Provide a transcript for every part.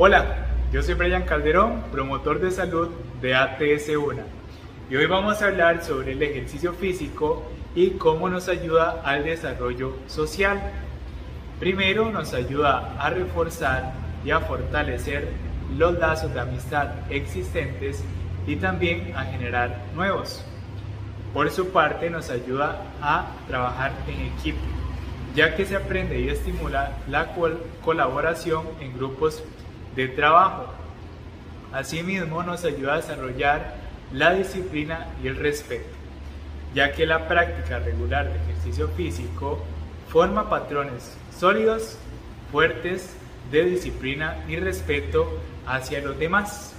Hola, yo soy Brian Calderón, promotor de salud de ATS 1 y hoy vamos a hablar sobre el ejercicio físico y cómo nos ayuda al desarrollo social. Primero nos ayuda a reforzar y a fortalecer los lazos de amistad existentes y también a generar nuevos. Por su parte nos ayuda a trabajar en equipo, ya que se aprende y estimula la colaboración en grupos de trabajo. Asimismo nos ayuda a desarrollar la disciplina y el respeto, ya que la práctica regular de ejercicio físico forma patrones sólidos, fuertes de disciplina y respeto hacia los demás.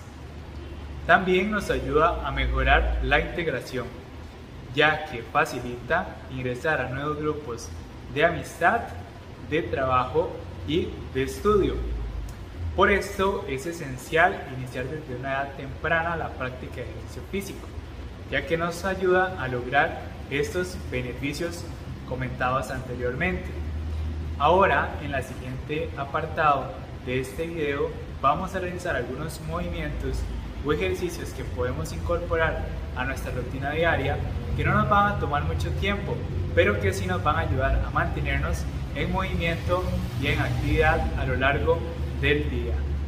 También nos ayuda a mejorar la integración, ya que facilita ingresar a nuevos grupos de amistad, de trabajo y de estudio. Por esto es esencial iniciar desde una edad temprana la práctica de ejercicio físico, ya que nos ayuda a lograr estos beneficios comentados anteriormente. Ahora, en el siguiente apartado de este video, vamos a realizar algunos movimientos o ejercicios que podemos incorporar a nuestra rutina diaria que no nos van a tomar mucho tiempo, pero que sí nos van a ayudar a mantenernos en movimiento y en actividad a lo largo del día.